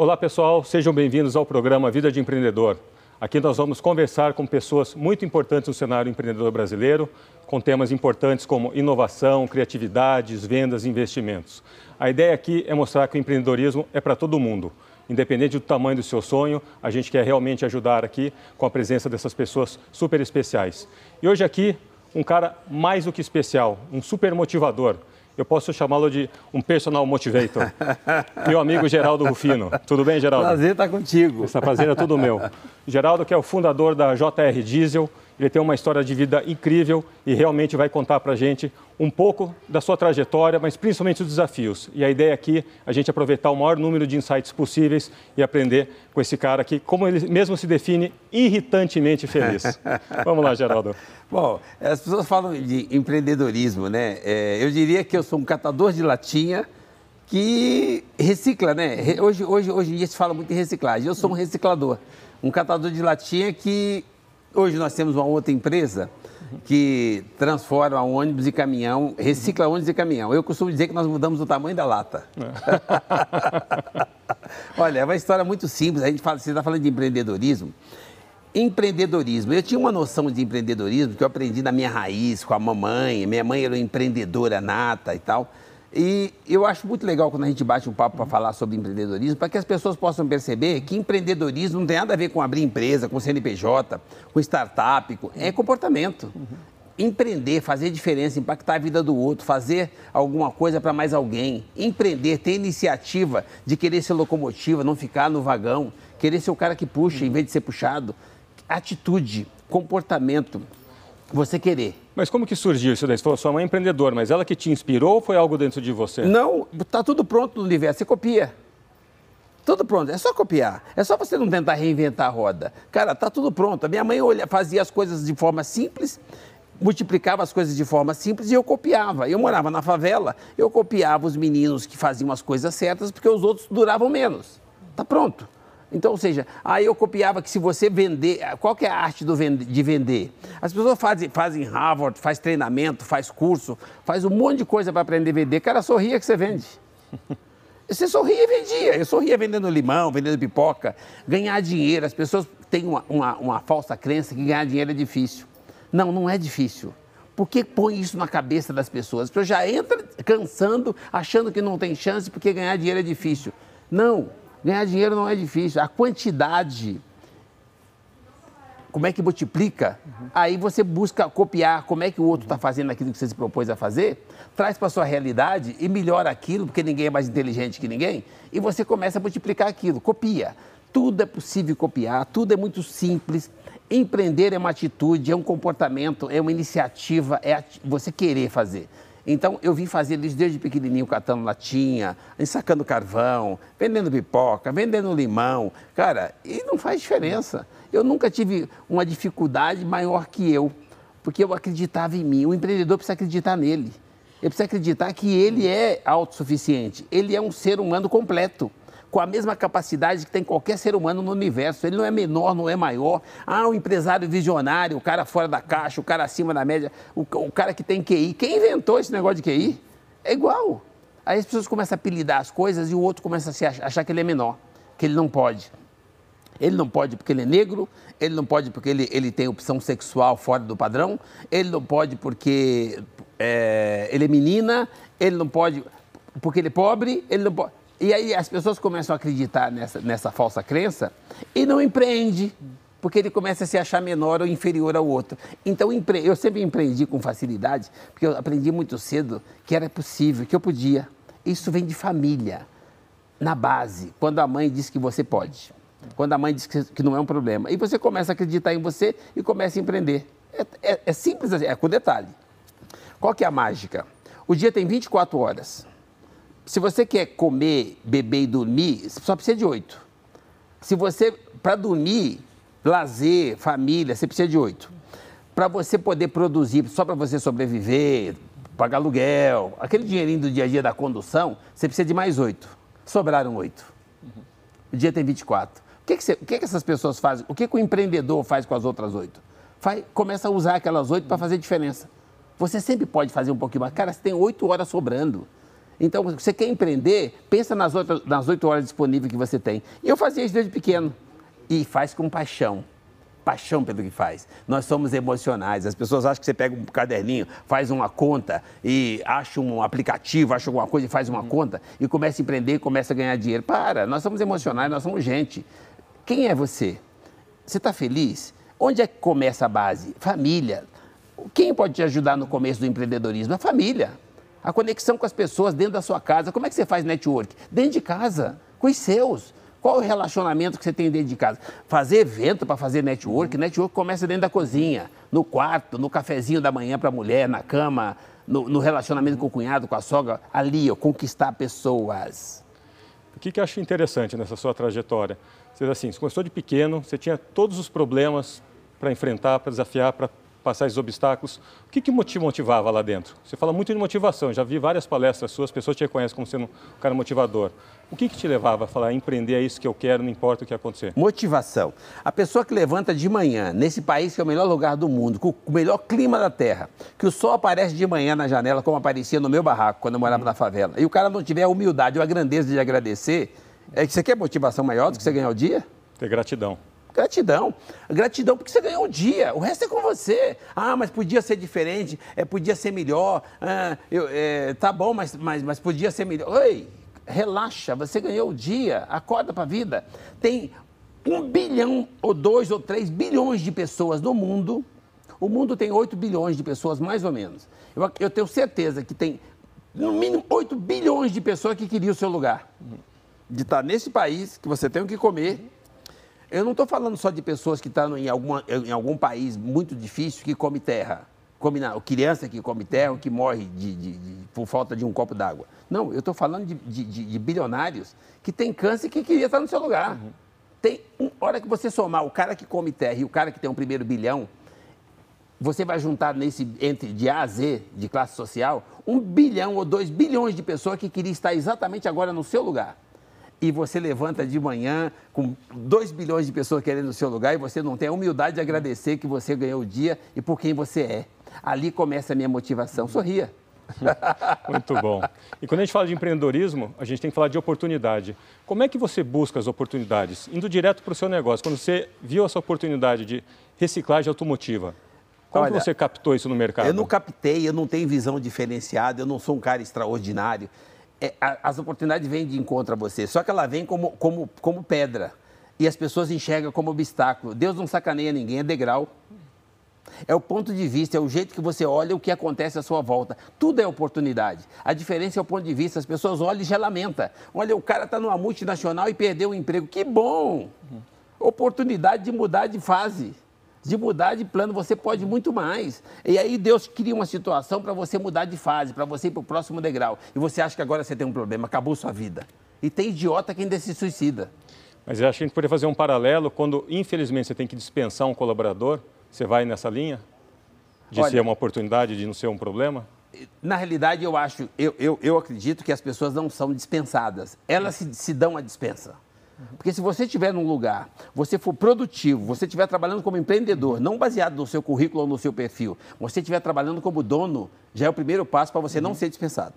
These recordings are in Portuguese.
Olá pessoal, sejam bem-vindos ao programa Vida de Empreendedor. Aqui nós vamos conversar com pessoas muito importantes no cenário empreendedor brasileiro, com temas importantes como inovação, criatividades, vendas e investimentos. A ideia aqui é mostrar que o empreendedorismo é para todo mundo. Independente do tamanho do seu sonho, a gente quer realmente ajudar aqui com a presença dessas pessoas super especiais. E hoje aqui, um cara mais do que especial, um super motivador eu posso chamá-lo de um personal motivator. meu amigo Geraldo Rufino. Tudo bem, Geraldo? Prazer estar contigo. Essa prazer é tudo meu. Geraldo, que é o fundador da JR Diesel, ele tem uma história de vida incrível e realmente vai contar para a gente um pouco da sua trajetória, mas principalmente os desafios. E a ideia aqui é a gente aproveitar o maior número de insights possíveis e aprender com esse cara aqui, como ele mesmo se define, irritantemente feliz. Vamos lá, Geraldo. Bom, as pessoas falam de empreendedorismo, né? É, eu diria que eu sou um catador de latinha que recicla, né? Hoje, hoje, hoje em dia se fala muito em reciclagem. Eu sou um reciclador, um catador de latinha que Hoje nós temos uma outra empresa que transforma ônibus e caminhão, recicla ônibus e caminhão. Eu costumo dizer que nós mudamos o tamanho da lata. Olha, é uma história muito simples. A gente fala, você está falando de empreendedorismo. Empreendedorismo. Eu tinha uma noção de empreendedorismo que eu aprendi na minha raiz, com a mamãe. Minha mãe era uma empreendedora nata e tal. E eu acho muito legal quando a gente bate um papo para falar sobre empreendedorismo, para que as pessoas possam perceber que empreendedorismo não tem nada a ver com abrir empresa, com CNPJ, com startup, com... é comportamento. Uhum. Empreender, fazer diferença, impactar a vida do outro, fazer alguma coisa para mais alguém. Empreender, ter iniciativa de querer ser locomotiva, não ficar no vagão, querer ser o cara que puxa em vez de ser puxado. Atitude, comportamento, você querer. Mas como que surgiu isso daí? Você falou, sua mãe é empreendedora, mas ela que te inspirou ou foi algo dentro de você? Não, está tudo pronto no universo, você copia. Tudo pronto, é só copiar. É só você não tentar reinventar a roda. Cara, tá tudo pronto. A minha mãe olha, fazia as coisas de forma simples, multiplicava as coisas de forma simples e eu copiava. Eu morava na favela, eu copiava os meninos que faziam as coisas certas porque os outros duravam menos. Tá pronto. Então, ou seja, aí eu copiava que se você vender, qual que é a arte vende, de vender? As pessoas fazem, fazem Harvard, faz treinamento, faz curso, faz um monte de coisa para aprender a vender. Cara, sorria que você vende. Você sorria e vendia. Eu sorria vendendo limão, vendendo pipoca, ganhar dinheiro. As pessoas têm uma, uma, uma falsa crença que ganhar dinheiro é difícil. Não, não é difícil. Por que põe isso na cabeça das pessoas? As pessoas já entram cansando, achando que não tem chance porque ganhar dinheiro é difícil. Não, Ganhar dinheiro não é difícil. A quantidade, como é que multiplica? Uhum. Aí você busca copiar como é que o outro está fazendo aquilo que você se propôs a fazer, traz para a sua realidade e melhora aquilo, porque ninguém é mais inteligente que ninguém, e você começa a multiplicar aquilo. Copia. Tudo é possível copiar, tudo é muito simples. Empreender é uma atitude, é um comportamento, é uma iniciativa, é você querer fazer. Então, eu vim fazer isso desde pequenininho, catando latinha, ensacando carvão, vendendo pipoca, vendendo limão. Cara, e não faz diferença. Eu nunca tive uma dificuldade maior que eu, porque eu acreditava em mim. O empreendedor precisa acreditar nele. Ele precisa acreditar que ele é autossuficiente. Ele é um ser humano completo com a mesma capacidade que tem qualquer ser humano no universo. Ele não é menor, não é maior. Ah, o empresário visionário, o cara fora da caixa, o cara acima da média, o, o cara que tem QI. Quem inventou esse negócio de QI? É igual. Aí as pessoas começam a apelidar as coisas e o outro começa a achar, achar que ele é menor, que ele não pode. Ele não pode porque ele é negro, ele não pode porque ele, ele tem opção sexual fora do padrão, ele não pode porque é, ele é menina, ele não pode porque ele é pobre, ele não pode. E aí as pessoas começam a acreditar nessa, nessa falsa crença e não empreende, porque ele começa a se achar menor ou inferior ao outro. Então eu sempre empreendi com facilidade, porque eu aprendi muito cedo que era possível, que eu podia. Isso vem de família, na base, quando a mãe diz que você pode, quando a mãe diz que não é um problema. E você começa a acreditar em você e começa a empreender. É, é, é simples é com detalhe. Qual que é a mágica? O dia tem 24 horas se você quer comer, beber e dormir, só precisa de oito. Se você, para dormir, lazer, família, você precisa de oito. Para você poder produzir, só para você sobreviver, pagar aluguel, aquele dinheirinho do dia a dia da condução, você precisa de mais oito. Sobraram oito. O dia tem 24. O que, que, você, o que, que essas pessoas fazem? O que, que o empreendedor faz com as outras oito? Começa a usar aquelas oito para fazer diferença. Você sempre pode fazer um pouquinho mais. Cara, você tem oito horas sobrando. Então, você quer empreender, pensa nas oito, nas horas disponíveis que você tem. Eu fazia isso desde pequeno. E faz com paixão paixão pelo que faz. Nós somos emocionais. As pessoas acham que você pega um caderninho, faz uma conta e acha um aplicativo, acha alguma coisa e faz uma conta e começa a empreender e começa a ganhar dinheiro. Para, nós somos emocionais, nós somos gente. Quem é você? Você está feliz? Onde é que começa a base? Família. Quem pode te ajudar no começo do empreendedorismo? A família. A conexão com as pessoas dentro da sua casa. Como é que você faz network? Dentro de casa, com os seus. Qual o relacionamento que você tem dentro de casa? Fazer evento para fazer network, network começa dentro da cozinha, no quarto, no cafezinho da manhã para a mulher, na cama, no, no, relacionamento com o cunhado, com a sogra, ali, ó, conquistar pessoas. O que, que eu acho interessante nessa sua trajetória? Você, assim, você começou de pequeno, você tinha todos os problemas para enfrentar, para desafiar, para passar esses obstáculos. O que, que te motivava lá dentro? Você fala muito de motivação, já vi várias palestras suas, pessoas te reconhecem como sendo um cara motivador. O que, que te levava a falar, empreender é isso que eu quero, não importa o que acontecer? Motivação. A pessoa que levanta de manhã, nesse país que é o melhor lugar do mundo, com o melhor clima da terra, que o sol aparece de manhã na janela, como aparecia no meu barraco, quando eu morava na favela, e o cara não tiver a humildade ou a grandeza de agradecer, é que você quer motivação maior do que você ganhar o dia? Ter gratidão. Gratidão. Gratidão porque você ganhou um dia, o resto é com você. Ah, mas podia ser diferente, é, podia ser melhor. Ah, eu, é, tá bom, mas, mas, mas podia ser melhor. Oi, relaxa, você ganhou o dia, acorda para a vida. Tem um bilhão, ou dois, ou três bilhões de pessoas no mundo. O mundo tem 8 bilhões de pessoas, mais ou menos. Eu, eu tenho certeza que tem, no mínimo, 8 bilhões de pessoas que queriam o seu lugar. De estar nesse país, que você tem o que comer eu não estou falando só de pessoas que estão em, alguma, em algum país muito difícil que come terra. Come, não, criança que come terra ou que morre de, de, de, por falta de um copo d'água. Não, eu estou falando de, bilionários que têm câncer e que queria estar no seu lugar. Uhum. Tem, um, hora que você somar o cara que come terra e o cara que tem um primeiro bilhão, você vai juntar nesse entre de A a Z, de classe social, um bilhão ou dois bilhões de pessoas que queriam estar exatamente agora no seu lugar e você levanta de manhã com 2 bilhões de pessoas querendo o seu lugar e você não tem a humildade de agradecer que você ganhou o dia e por quem você é. Ali começa a minha motivação. Sorria. Muito bom. E quando a gente fala de empreendedorismo, a gente tem que falar de oportunidade. Como é que você busca as oportunidades? Indo direto para o seu negócio, quando você viu essa oportunidade de reciclagem automotiva, como Olha, você captou isso no mercado? Eu não captei, eu não tenho visão diferenciada, eu não sou um cara extraordinário é, as oportunidades vêm de encontro a você, só que ela vem como, como, como pedra. E as pessoas enxergam como obstáculo. Deus não sacaneia ninguém, é degrau. É o ponto de vista, é o jeito que você olha o que acontece à sua volta. Tudo é oportunidade. A diferença é o ponto de vista. As pessoas olham e já lamentam. Olha, o cara está numa multinacional e perdeu o emprego. Que bom! Oportunidade de mudar de fase de mudar de plano, você pode muito mais. E aí Deus cria uma situação para você mudar de fase, para você ir para o próximo degrau. E você acha que agora você tem um problema, acabou sua vida. E tem idiota que ainda se suicida. Mas eu acho que a gente poderia fazer um paralelo quando, infelizmente, você tem que dispensar um colaborador, você vai nessa linha? De Olha, ser uma oportunidade, de não ser um problema? Na realidade, eu acho, eu, eu, eu acredito que as pessoas não são dispensadas. Elas se, se dão a dispensa. Porque se você estiver num lugar, você for produtivo, você estiver trabalhando como empreendedor, não baseado no seu currículo ou no seu perfil, você estiver trabalhando como dono, já é o primeiro passo para você não ser dispensado.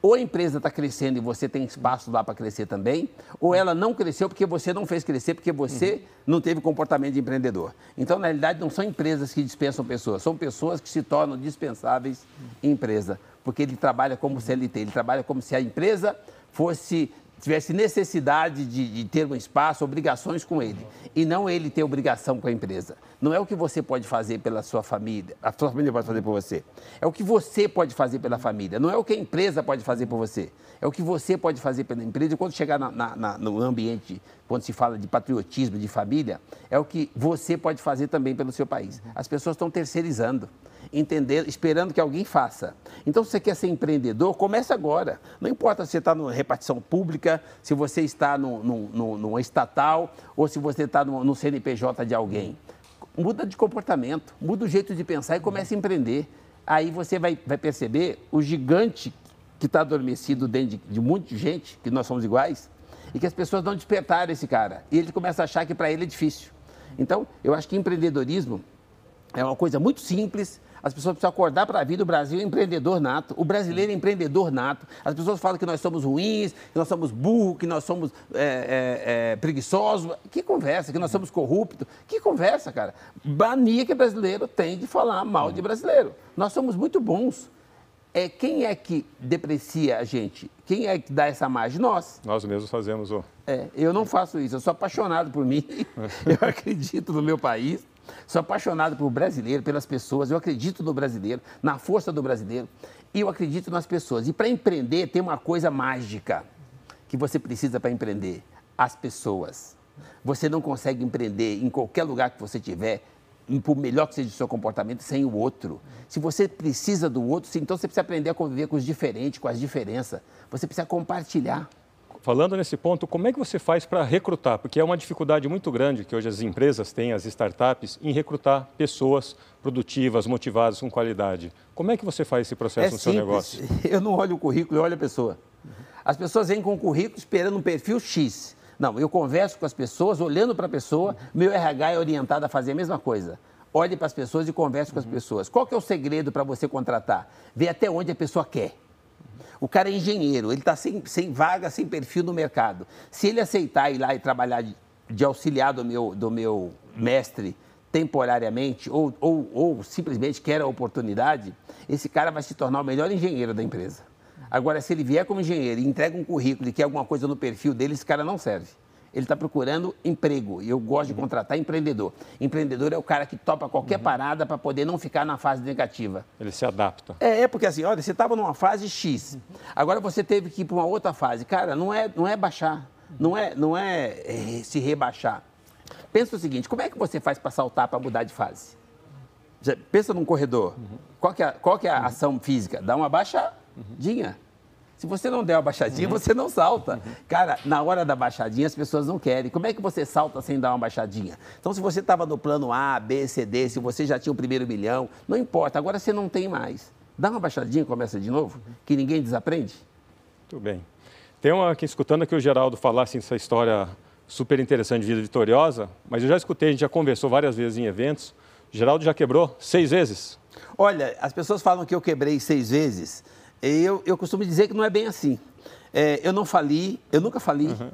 Ou a empresa está crescendo e você tem espaço lá para crescer também, ou ela não cresceu porque você não fez crescer, porque você uhum. não teve comportamento de empreendedor. Então, na realidade, não são empresas que dispensam pessoas, são pessoas que se tornam dispensáveis em empresa, porque ele trabalha como CLT, ele trabalha como se a empresa fosse tivesse necessidade de, de, ter um espaço, obrigações com ele, e não ele ter obrigação com a empresa. Não é o que você pode fazer pela sua família, a sua família pode fazer por você. É o que você pode fazer pela família, não é o que a empresa pode fazer por você. É o que você pode fazer pela empresa. E quando chegar na, na, na, no ambiente, quando se fala de patriotismo, de família, é o que você pode fazer também pelo seu país. As pessoas estão terceirizando entender, esperando que alguém faça. Então, se você quer ser empreendedor, comece agora. Não importa se você está numa repartição pública, se você está no, numa estatal ou se você está no, no CNPJ de alguém. Muda de comportamento, muda o jeito de pensar e comece a empreender. Aí você vai, vai perceber o gigante que está adormecido dentro de, de muita gente, que nós somos iguais, e que as pessoas não despertaram esse cara. E ele começa a achar que para ele é difícil. Então, eu acho que empreendedorismo é uma coisa muito simples, As pessoas precisam acordar para a vida. O Brasil é empreendedor nato. O brasileiro é empreendedor nato. As pessoas falam que nós somos ruins, que nós somos burros, que nós somos é, é, é, preguiçosos. Que conversa, que nós somos corruptos. Que conversa, cara. Mania que brasileiro tem de falar mal de brasileiro. Nós somos muito bons. É, quem é que deprecia a gente? Quem é que dá essa margem? Nós. Nós mesmos fazemos o. É, eu não faço isso. Eu sou apaixonado por mim. eu acredito no meu país. Sou apaixonado por brasileiro, pelas pessoas. Eu acredito no brasileiro, na força do brasileiro. E eu acredito nas pessoas. E para empreender, tem uma coisa mágica que você precisa para empreender: as pessoas. Você não consegue empreender em qualquer lugar que você estiver, por melhor que seja o seu comportamento, sem o outro. Se você precisa do outro, então você precisa aprender a conviver com os diferentes, com as diferenças. Você precisa compartilhar falando nesse ponto, como é que você faz para recrutar? Porque é uma dificuldade muito grande que hoje as empresas têm, as startups, em recrutar pessoas produtivas, motivadas, com qualidade. Como é que você faz esse processo é no simples. seu negócio? Eu não olho o currículo, eu olho a pessoa. As pessoas vêm com o currículo esperando um perfil X. Não, eu converso com as pessoas, olhando para a pessoa, meu RH é orientado a fazer a mesma coisa. Olhe para as pessoas e converse com as pessoas. Qual que é o segredo para você contratar? Ver até onde a pessoa quer. O cara é engenheiro, ele está sem, sem vaga, sem perfil no mercado. Se ele aceitar ir lá e trabalhar de, de auxiliar do meu, do meu mestre temporariamente ou, ou, ou simplesmente quer a oportunidade, esse cara vai se tornar o melhor engenheiro da empresa. Agora, se ele vier como engenheiro e entrega um currículo e quer alguma coisa no perfil dele, esse cara não serve ele está procurando emprego. E eu gosto de contratar empreendedor. Empreendedor é o cara que topa qualquer uhum. parada para poder não ficar na fase negativa. Ele se adapta. É, é porque assim, olha, você estava numa fase X, agora você teve que ir para uma outra fase. Cara, não é, não é baixar, não é, não é, é se rebaixar. Pensa o seguinte, como é que você faz para saltar, para mudar de fase? Pensa num corredor. Uhum. Qual, que é, qual que é a ação física? Dá uma baixadinha. Se você não der uma baixadinha, uhum. você não salta. Uhum. Cara, na hora da baixadinha, as pessoas não querem. Como é que você salta sem dar uma baixadinha? Então, se você estava no plano A, B, C, D, se você já tinha o primeiro milhão, não importa. Agora você não tem mais. Dá uma baixadinha e começa de novo, que ninguém desaprende. Muito bem. Tem uma aqui escutando aqui o Geraldo falar assim, essa história super interessante de vida vitoriosa, mas eu já escutei, a gente já conversou várias vezes em eventos. Geraldo já quebrou seis vezes? Olha, as pessoas falam que eu quebrei seis vezes. Eu, eu costumo dizer que não é bem assim. É, eu não fali, eu nunca fali, uhum.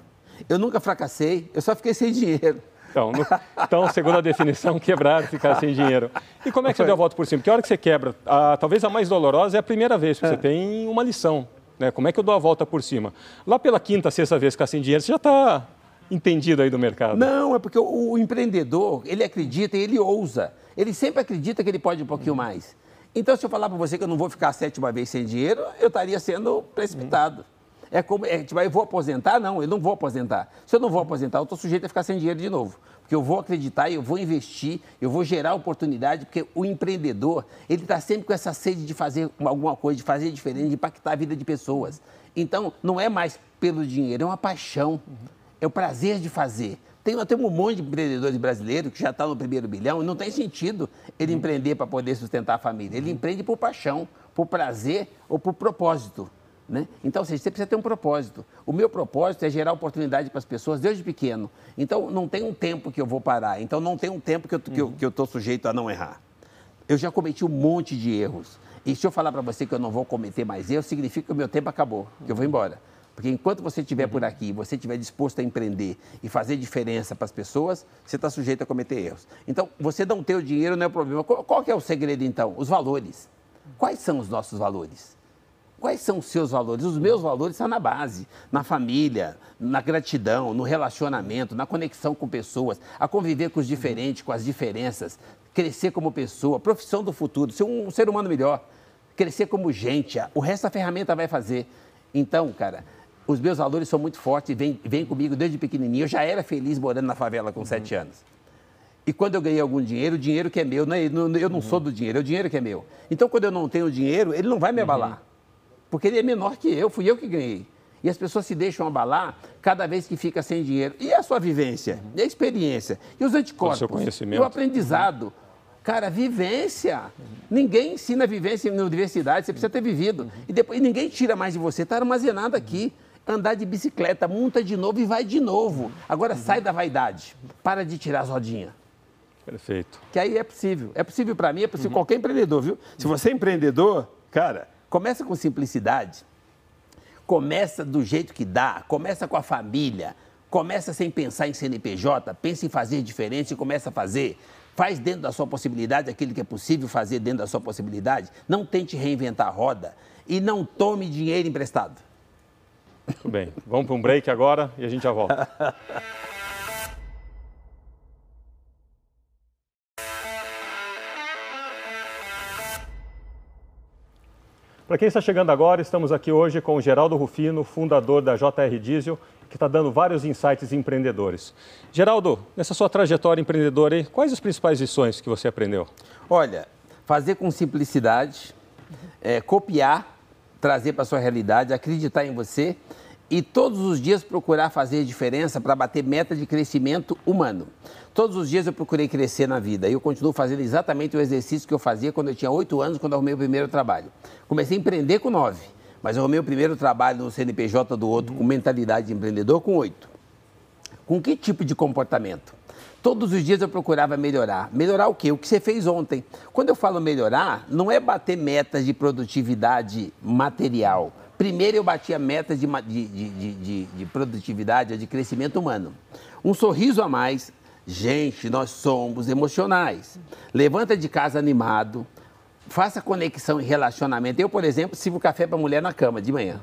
eu nunca fracassei, eu só fiquei sem dinheiro. Então, no, então, segundo a definição, quebrar, ficar sem dinheiro. E como é que você deu a volta por cima? Porque a hora que você quebra, a, talvez a mais dolorosa é a primeira vez, que é. você tem uma lição. Né? Como é que eu dou a volta por cima? Lá pela quinta, sexta vez ficar sem dinheiro, você já está entendido aí do mercado. Não, é porque o, o, empreendedor, ele acredita e ele ousa. Ele sempre acredita que ele pode um pouquinho mais. Então, se eu falar para você que eu não vou ficar a sétima vez sem dinheiro, eu estaria sendo precipitado. É como, é, tipo, eu vou aposentar? Não, eu não vou aposentar. Se eu não vou aposentar, eu estou sujeito a ficar sem dinheiro de novo. Porque eu vou acreditar, eu vou investir, eu vou gerar oportunidade, porque o empreendedor, ele está sempre com essa sede de fazer alguma coisa, de fazer diferente, de impactar a vida de pessoas. Então, não é mais pelo dinheiro, é uma paixão, é o prazer de fazer. Tem, nós temos um monte de empreendedores brasileiros que já estão tá no primeiro bilhão e não tem sentido ele uhum. empreender para poder sustentar a família. Ele uhum. empreende por paixão, por prazer ou por propósito. Né? Então, seja, você precisa ter um propósito. O meu propósito é gerar oportunidade para as pessoas desde pequeno. Então, não tem um tempo que eu vou parar. Então, não tem um tempo que eu estou uhum. sujeito a não errar. Eu já cometi um monte de erros. E se eu falar para você que eu não vou cometer mais erros, significa que o meu tempo acabou, que eu vou embora. Porque enquanto você estiver por uhum. aqui, você estiver disposto a empreender e fazer diferença para as pessoas, você está sujeito a cometer erros. Então, você não ter o dinheiro não é o problema. Qual, qual é o segredo, então? Os valores. Quais são os nossos valores? Quais são os seus valores? Os meus valores estão na base, na família, na gratidão, no relacionamento, na conexão com pessoas, a conviver com os diferentes, com as diferenças, crescer como pessoa, profissão do futuro, ser um ser humano melhor, crescer como gente. O resto a ferramenta vai fazer. Então, cara, os meus valores são muito fortes e vêm, vêm comigo desde pequenininho. Eu já era feliz morando na favela com uhum. sete anos. E quando eu ganhei algum dinheiro, o dinheiro que é meu, não é, eu não uhum. sou do dinheiro, é o dinheiro que é meu. Então, quando eu não tenho dinheiro, ele não vai me abalar. Uhum. Porque ele é menor que eu, fui eu que ganhei. E as pessoas se deixam abalar cada vez que fica sem dinheiro. E a sua vivência? Uhum. E a experiência? E os anticorpos? O seu conhecimento? E o aprendizado? Cara, vivência. Ninguém ensina vivência na universidade, você precisa ter vivido. E depois ninguém tira mais de você, está armazenado aqui andar de bicicleta, monta de novo e vai de novo. Agora uhum. sai da vaidade, para de tirar as rodinhas. Perfeito. Que aí é possível. É possível para mim, é possível uhum. qualquer empreendedor, viu? Se você é empreendedor, cara, começa com simplicidade. Começa do jeito que dá, começa com a família, começa sem pensar em CNPJ, pensa em fazer diferente e começa a fazer. Faz dentro da sua possibilidade aquilo que é possível fazer dentro da sua possibilidade. Não tente reinventar a roda e não tome dinheiro emprestado. Muito bem. Vamos para um break agora e a gente já volta. Para quem está chegando agora, estamos aqui hoje com o Geraldo Rufino, fundador da JR Diesel, que está dando vários insights empreendedores. Geraldo, nessa sua trajetória empreendedora, quais as principais lições que você aprendeu? Olha, fazer com simplicidade, é, copiar, trazer para a sua realidade, acreditar em você e todos os dias procurar fazer diferença para bater meta de crescimento humano. Todos os dias eu procurei crescer na vida e eu continuo fazendo exatamente o exercício que eu fazia quando eu tinha oito anos, quando arrumei o primeiro trabalho. Comecei a empreender com nove, mas eu arrumei o primeiro trabalho no CNPJ do outro com mentalidade de empreendedor com oito. Com que tipo de comportamento? Todos os dias eu procurava melhorar. Melhorar o quê? O que você fez ontem. Quando eu falo melhorar, não é bater metas de produtividade material Primeiro eu batia metas de, de, de, de, de produtividade, de crescimento humano. Um sorriso a mais. Gente, nós somos emocionais. Levanta de casa animado. Faça conexão e relacionamento. Eu, por exemplo, sirvo café para mulher na cama de manhã.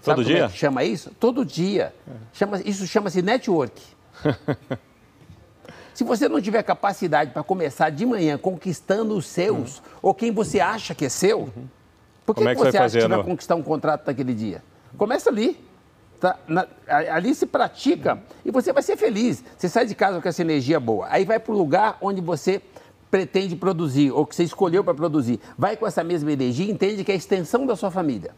Sabe Todo dia? É chama isso? Todo dia. Chama, isso chama-se network. Se você não tiver capacidade para começar de manhã conquistando os seus, uhum. ou quem você acha que é seu, uhum. Por que, é que, que você, acha que vai conquistar um contrato naquele dia? Começa ali. Tá? Na, ali se pratica e você vai ser feliz. Você sai de casa com essa energia boa. Aí vai para o lugar onde você pretende produzir ou que você escolheu para produzir. Vai com essa mesma energia e entende que é a extensão da sua família.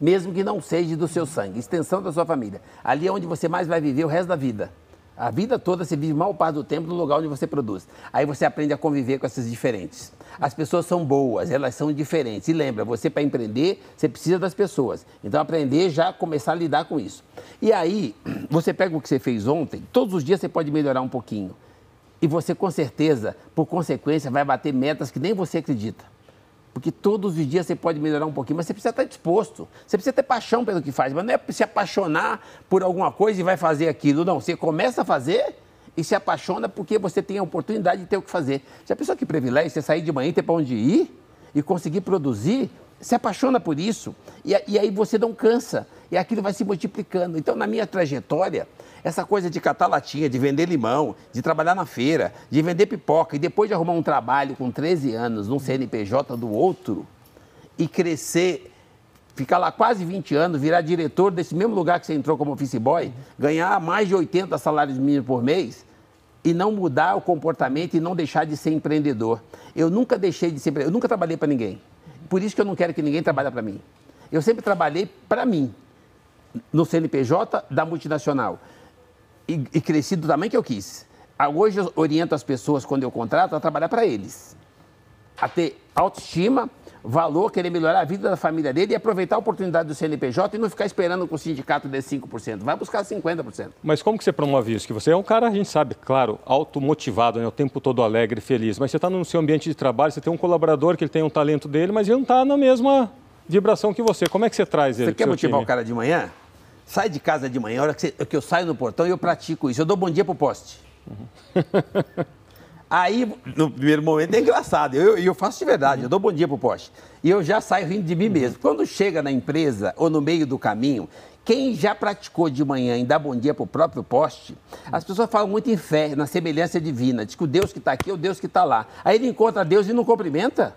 Mesmo que não seja do seu sangue, extensão da sua família. Ali é onde você mais vai viver o resto da vida. A vida toda você vive mal parte do tempo no lugar onde você produz. Aí você aprende a conviver com essas diferentes. As pessoas são boas, elas são diferentes. E lembra, você para empreender, você precisa das pessoas. Então aprender já começar a lidar com isso. E aí, você pega o que você fez ontem, todos os dias você pode melhorar um pouquinho. E você com certeza, por consequência, vai bater metas que nem você acredita. Porque todos os dias você pode melhorar um pouquinho, mas você precisa estar disposto. Você precisa ter paixão pelo que faz. Mas não é se apaixonar por alguma coisa e vai fazer aquilo. Não, você começa a fazer e se apaixona porque você tem a oportunidade de ter o que fazer. Já pensou que privilégio você sair de manhã e ter para onde ir e conseguir produzir? Se apaixona por isso e, e aí você não cansa e aquilo vai se multiplicando. Então, na minha trajetória, essa coisa de catar latinha, de vender limão, de trabalhar na feira, de vender pipoca e depois de arrumar um trabalho com 13 anos num CNPJ do outro e crescer, ficar lá quase 20 anos, virar diretor desse mesmo lugar que você entrou como office boy, ganhar mais de 80 salários mínimos por mês e não mudar o comportamento e não deixar de ser empreendedor. Eu nunca deixei de ser eu nunca trabalhei para ninguém. Por isso que eu não quero que ninguém trabalhe para mim. Eu sempre trabalhei para mim, no CNPJ da multinacional e, e cresci do tamanho que eu quis. Ah, hoje eu oriento as pessoas, quando eu contrato, a trabalhar para eles. A ter autoestima, valor, querer melhorar a vida da família dele e aproveitar a oportunidade do CNPJ e não ficar esperando que o sindicato dê 5%. Vai buscar 50%. Mas como que você promove isso? Que você é um cara, a gente sabe, claro, automotivado, né? o tempo todo alegre, feliz. Mas você está no seu ambiente de trabalho, você tem um colaborador que ele tem um talento dele, mas ele não está na mesma vibração que você. Como é que você traz ele? Você quer motivar time? o cara de manhã? Sai de casa de manhã, a hora que, você, que eu saio no portão, eu pratico isso. Eu dou bom dia pro poste. Uhum. Aí, no primeiro momento, é engraçado. Eu, eu faço de verdade, eu dou bom dia pro poste. E eu já saio rindo de mim uhum. mesmo. Quando chega na empresa ou no meio do caminho, quem já praticou de manhã em dar bom dia para o próprio poste, as pessoas falam muito em fé, na semelhança divina. Diz que o Deus que está aqui é o Deus que está lá. Aí ele encontra Deus e não cumprimenta.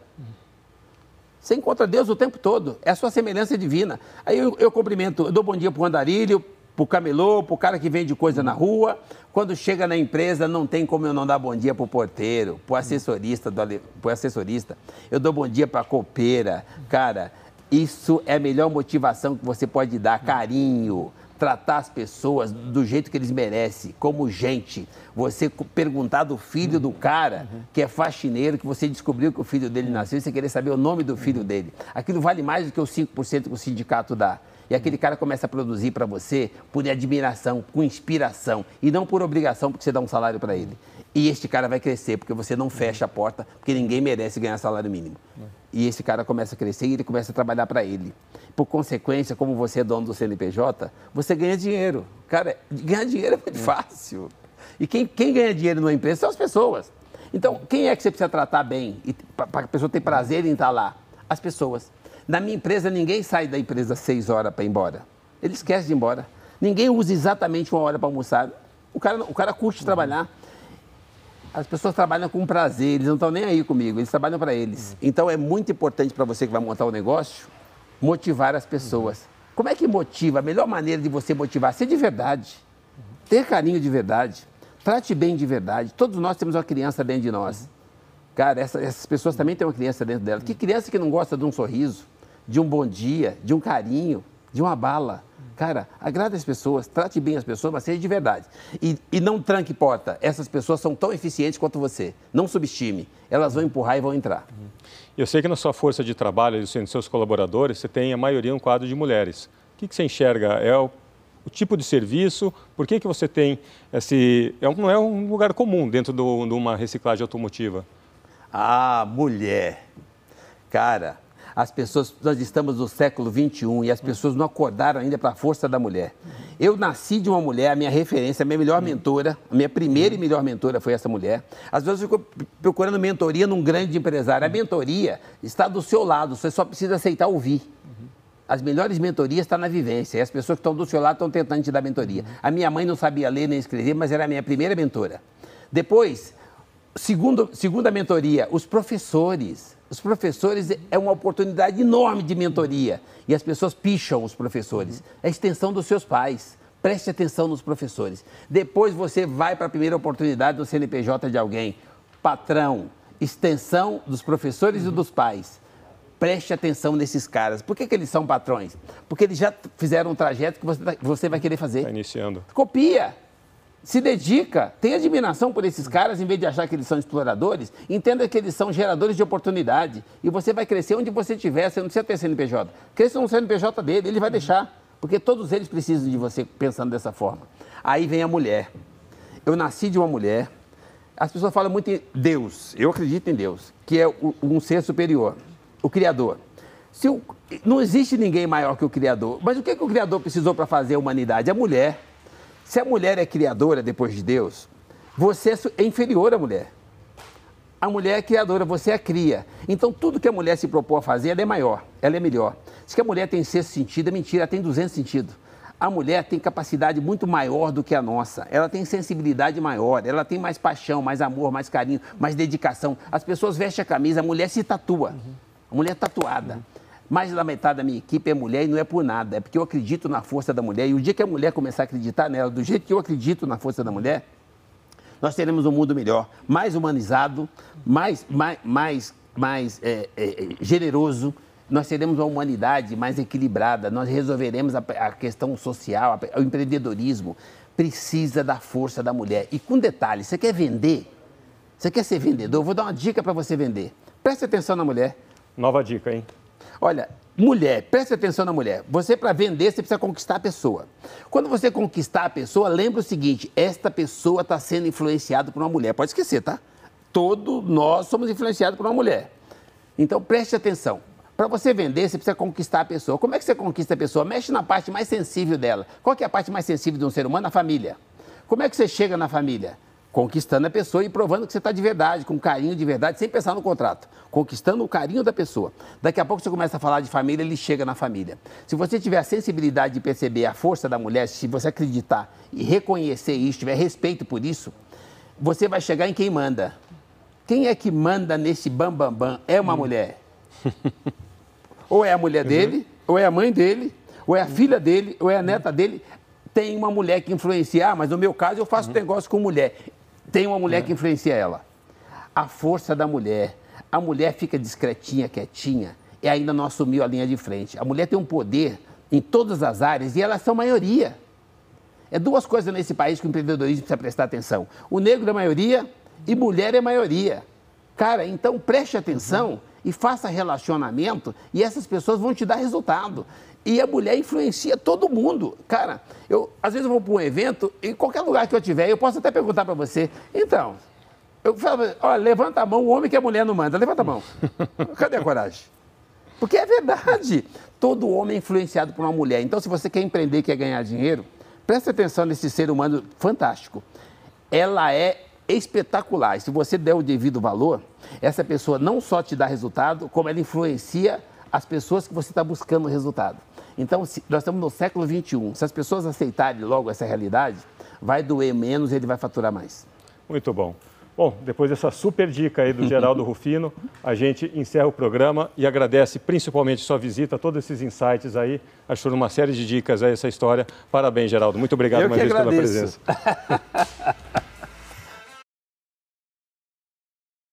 Você encontra Deus o tempo todo. É a sua semelhança divina. Aí eu, eu cumprimento, eu dou bom dia para o andarilho, para o camelô, para o cara que vende coisa na rua. Quando chega na empresa, não tem como eu não dar bom dia para o porteiro, para o assessorista, pro assessorista. Eu dou bom dia para a copeira. Cara, isso é a melhor motivação que você pode dar, carinho tratar as pessoas do jeito que eles merecem, como gente. Você perguntar do filho do cara que é faxineiro, que você descobriu que o filho dele nasceu, e você querer saber o nome do filho dele. Aquilo vale mais do que os 5% que o sindicato dá. E aquele cara começa a produzir para você por admiração, com inspiração, e não por obrigação, porque você dá um salário para ele. E este cara vai crescer, porque você não fecha a porta, porque ninguém merece ganhar salário mínimo. E esse cara começa a crescer e ele começa a trabalhar para ele. Por consequência, como você é dono do CNPJ, você ganha dinheiro. Cara, ganhar dinheiro é muito fácil. E quem, quem ganha dinheiro numa empresa são as pessoas. Então, quem é que você precisa tratar bem para a pessoa ter prazer em estar lá? As pessoas. Na minha empresa, ninguém sai da empresa seis horas para ir embora. Ele esquece de ir embora. Ninguém usa exatamente uma hora para almoçar. O cara, o cara curte uhum. trabalhar. As pessoas trabalham com prazer, eles não estão nem aí comigo, eles trabalham para eles. Uhum. Então é muito importante para você que vai montar o um negócio motivar as pessoas. Uhum. Como é que motiva? A melhor maneira de você motivar ser de verdade. Ter carinho de verdade. Trate bem de verdade. Todos nós temos uma criança dentro de nós. Cara, essa, essas pessoas também têm uma criança dentro delas. Que criança que não gosta de um sorriso, de um bom dia, de um carinho, de uma bala? Cara, agrade as pessoas, trate bem as pessoas, mas seja de verdade. E, e não tranque porta. Essas pessoas são tão eficientes quanto você. Não subestime. Elas vão empurrar e vão entrar. Eu sei que na sua força de trabalho e dos seus colaboradores, você tem a maioria um quadro de mulheres. O que, que você enxerga? É o o tipo de serviço, por que, que você tem esse. É não é um lugar comum dentro do, de uma reciclagem automotiva. Ah, mulher. Cara, as pessoas, nós estamos no século XXI e as pessoas não acordaram ainda para a força da mulher. Eu nasci de uma mulher, a minha referência, a minha melhor mentora, a minha primeira e melhor mentora foi essa mulher. Às vezes eu fico procurando mentoria num grande empresário. A mentoria está do seu lado, você só precisa aceitar ouvir. As melhores mentorias estão na vivência. E as pessoas que estão do seu lado estão tentando te dar mentoria. A minha mãe não sabia ler nem escrever, mas era a minha primeira mentora. Depois, segundo, segunda mentoria, os professores. Os professores é uma oportunidade enorme de mentoria. E as pessoas picham os professores. É a extensão dos seus pais. Preste atenção nos professores. Depois você vai para a primeira oportunidade do CNPJ de alguém. Patrão, extensão dos professores uhum. e dos pais preste atenção nesses caras. Por que, que eles são patrões? Porque eles já fizeram um trajeto que você, você vai querer fazer. Está iniciando. Copia. Se dedica, tenha admiração por esses caras, em vez de achar que eles são exploradores, entenda que eles são geradores de oportunidade. E você vai crescer onde você estiver, você não precisa ter CNPJ. Cresça no CNPJ dele, ele vai deixar. Porque todos eles precisam de você pensando dessa forma. Aí vem a mulher. Eu nasci de uma mulher. As pessoas falam muito em Deus. Eu acredito em Deus, que é um ser superior o Criador. Se o, não existe ninguém maior que o Criador. Mas o que, que o Criador precisou para fazer a humanidade? A mulher. Se a mulher é criadora depois de Deus, você é inferior à mulher. A mulher é criadora, você é cria. Então, tudo que a mulher se propôs a fazer, ela é maior, ela é melhor. Se que a mulher tem sexto sentido, é mentira, ela tem 200 sentidos. A mulher tem capacidade muito maior do que a nossa. Ela tem sensibilidade maior, ela tem mais paixão, mais amor, mais carinho, mais dedicação. As pessoas vestem a camisa, a mulher se tatua. Uhum mulher tatuada. Mais da metade da minha equipe é mulher e não é por nada, é porque eu acredito na força da mulher. E o dia que a mulher começar a acreditar nela, do jeito que eu acredito na força da mulher, nós teremos um mundo melhor, mais humanizado, mais, mais, mais, mais é, é, generoso. Nós teremos uma humanidade mais equilibrada, nós resolveremos a, a questão social, a, o empreendedorismo. Precisa da força da mulher. E com detalhe, você quer vender? Você quer ser vendedor? Eu vou dar uma dica para você vender. Preste atenção na mulher. Nova dica, hein? Olha, mulher, preste atenção na mulher. Você, para vender, você precisa conquistar a pessoa. Quando você conquistar a pessoa, lembre o seguinte: esta pessoa está sendo influenciada por uma mulher. Pode esquecer, tá? Todos nós somos influenciados por uma mulher. Então, preste atenção. Para você vender, você precisa conquistar a pessoa. Como é que você conquista a pessoa? Mexe na parte mais sensível dela. Qual é a parte mais sensível de um ser humano? A família. Como é que você chega na família? Conquistando a pessoa e provando que você está de verdade, com carinho de verdade, sem pensar no contrato. Conquistando o carinho da pessoa. Daqui a pouco você começa a falar de família, ele chega na família. Se você tiver a sensibilidade de perceber a força da mulher, se você acreditar e reconhecer isso, tiver respeito por isso, você vai chegar em quem manda. Quem é que manda nesse bambambam? Bam, bam? É uma hum. mulher. ou é a mulher dele, uhum. ou é a mãe dele, ou é a filha dele, ou é a neta dele tem uma mulher que influencia, ah, mas no meu caso eu faço uhum. negócio com mulher tem uma mulher é. que influencia ela. A força da mulher. A mulher fica discretinha, quietinha, e ainda não assumiu a linha de frente. A mulher tem um poder em todas as áreas e elas são maioria. É duas coisas nesse país que o empreendedorismo precisa prestar atenção. O negro é maioria e mulher é maioria. Cara, então preste atenção uhum. e faça relacionamento e essas pessoas vão te dar resultado. E a mulher influencia todo mundo. Cara, eu às vezes eu vou para um evento, em qualquer lugar que eu tiver, eu posso até perguntar para você, então, Eu falo, olha, levanta a mão, o homem que a mulher não manda, levanta a mão. Cadê a coragem? Porque é verdade. Todo homem é influenciado por uma mulher. Então, se você quer empreender, quer ganhar dinheiro, preste atenção nesse ser humano fantástico. Ela é espetacular. Se você der o devido valor, essa pessoa não só te dá resultado, como ela influencia as pessoas que você está buscando resultado. Então, nós estamos no século XXI. Se as pessoas aceitarem logo essa realidade, vai doer menos e ele vai faturar mais. Muito bom. Bom, depois dessa super dica aí do Geraldo Rufino, a gente encerra o programa e agradece principalmente sua visita, todos esses insights aí, achou uma série de dicas aí essa história. Parabéns, Geraldo. Muito obrigado Eu mais vez agradeço. pela presença.